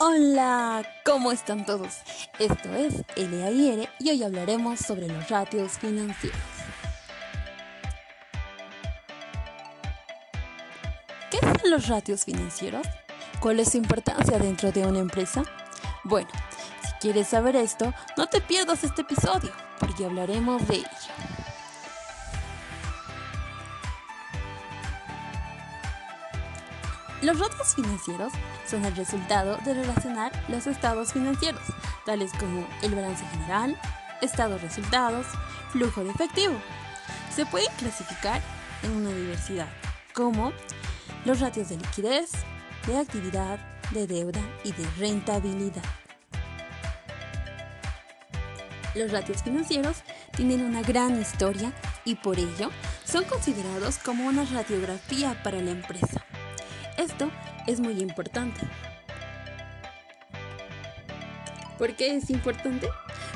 Hola, ¿cómo están todos? Esto es LAIR y hoy hablaremos sobre los ratios financieros. ¿Qué son los ratios financieros? ¿Cuál es su importancia dentro de una empresa? Bueno, si quieres saber esto, no te pierdas este episodio, porque hablaremos de ello. Los ratios financieros son el resultado de relacionar los estados financieros, tales como el balance general, estados resultados, flujo de efectivo. Se pueden clasificar en una diversidad, como los ratios de liquidez, de actividad, de deuda y de rentabilidad. Los ratios financieros tienen una gran historia y por ello son considerados como una radiografía para la empresa. Esto es muy importante. ¿Por qué es importante?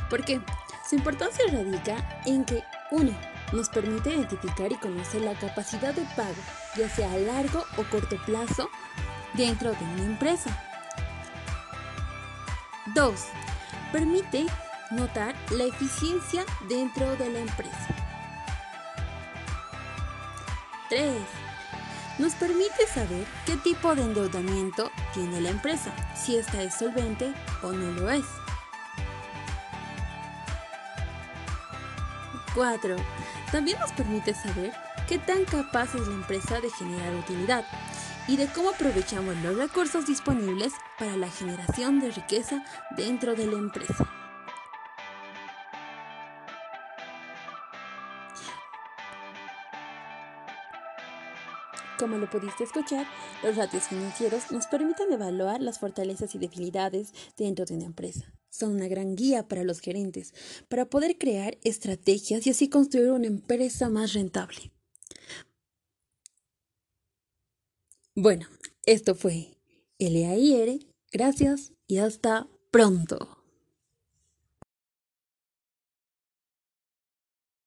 Porque su importancia radica en que, uno, nos permite identificar y conocer la capacidad de pago, ya sea a largo o corto plazo, dentro de una empresa. 2. Permite notar la eficiencia dentro de la empresa. 3 nos permite saber qué tipo de endeudamiento tiene la empresa, si esta es solvente o no lo es. 4. También nos permite saber qué tan capaz es la empresa de generar utilidad y de cómo aprovechamos los recursos disponibles para la generación de riqueza dentro de la empresa. Como lo pudiste escuchar, los ratios financieros nos permiten evaluar las fortalezas y debilidades dentro de una empresa. Son una gran guía para los gerentes, para poder crear estrategias y así construir una empresa más rentable. Bueno, esto fue LAIR. Gracias y hasta pronto.